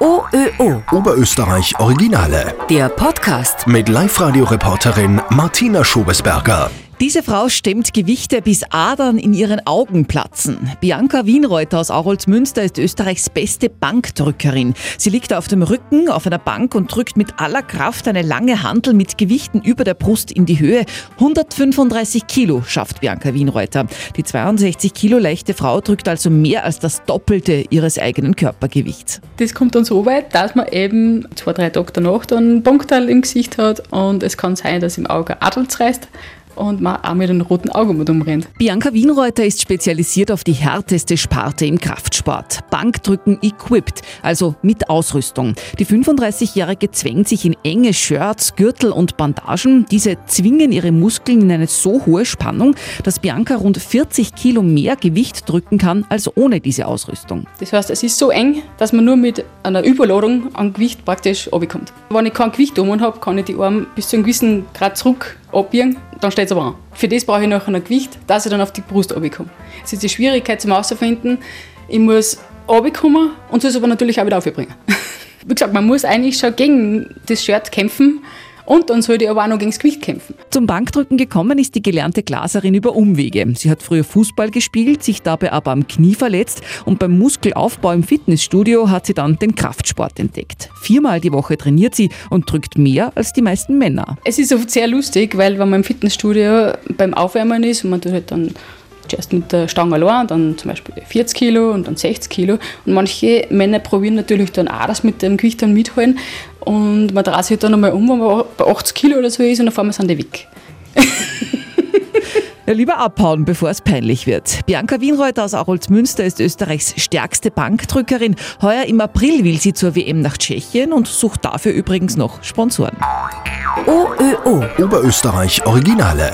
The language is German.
OÖO. Oberösterreich Originale. Der Podcast. Mit Live-Radio-Reporterin Martina Schobesberger. Diese Frau stemmt Gewichte, bis Adern in ihren Augen platzen. Bianca Wienreuter aus Aurolsmünster ist Österreichs beste Bankdrückerin. Sie liegt auf dem Rücken auf einer Bank und drückt mit aller Kraft eine lange Handel mit Gewichten über der Brust in die Höhe. 135 Kilo schafft Bianca Wienreuter. Die 62 Kilo leichte Frau drückt also mehr als das Doppelte ihres eigenen Körpergewichts. Das kommt dann so weit, dass man eben zwei, drei Tage danach dann einen Punkteil im Gesicht hat und es kann sein, dass im Auge Adel reißt und man auch mit einem roten Auge mit umrennt. Bianca Wienreuter ist spezialisiert auf die härteste Sparte im Kraftsport. Bankdrücken equipped, also mit Ausrüstung. Die 35-Jährige zwängt sich in enge Shirts, Gürtel und Bandagen. Diese zwingen ihre Muskeln in eine so hohe Spannung, dass Bianca rund 40 Kilo mehr Gewicht drücken kann als ohne diese Ausrüstung. Das heißt, es ist so eng, dass man nur mit einer Überladung an Gewicht praktisch runterkommt. Wenn ich kein Gewicht um habe, kann ich die Arme bis zu einem gewissen Grad zurück abbiegen, dann steht es aber an. Für das brauche ich nachher ein Gewicht, dass ich dann auf die Brust runterkomme. Es ist die Schwierigkeit zum Herausfinden, ich muss runterkommen und soll es aber natürlich auch wieder aufbringen. Wie gesagt, man muss eigentlich schon gegen das Shirt kämpfen, und dann sollte ich aber auch noch gegen das Gewicht kämpfen. Zum Bankdrücken gekommen ist die gelernte Glaserin über Umwege. Sie hat früher Fußball gespielt, sich dabei aber am Knie verletzt und beim Muskelaufbau im Fitnessstudio hat sie dann den Kraftsport entdeckt. Viermal die Woche trainiert sie und drückt mehr als die meisten Männer. Es ist oft sehr lustig, weil wenn man im Fitnessstudio beim Aufwärmen ist und man tut halt dann zuerst mit der Stange allein, dann zum Beispiel 40 Kilo und dann 60 Kilo. Und manche Männer probieren natürlich dann auch das mit dem Gewicht dann mitholen. Und man dreht sich dann einmal um, wenn man bei 80 Kilo oder so ist und auf einmal sind die weg. Ja, lieber abhauen, bevor es peinlich wird. Bianca Wienreuter aus Aroldsmünster ist Österreichs stärkste Bankdrückerin. Heuer im April will sie zur WM nach Tschechien und sucht dafür übrigens noch Sponsoren. OÖO. Oberösterreich Originale.